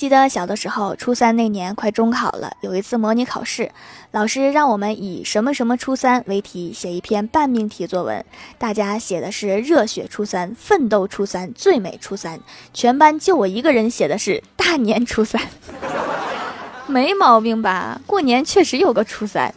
记得小的时候初三那年快中考了有一次模拟考试老师让我们以什么什么初三为题写一篇半命题作文大家写的是热血初三奋斗初三最美初三全班就我一个人写的是大年初三。没毛病吧过年确实有个初三。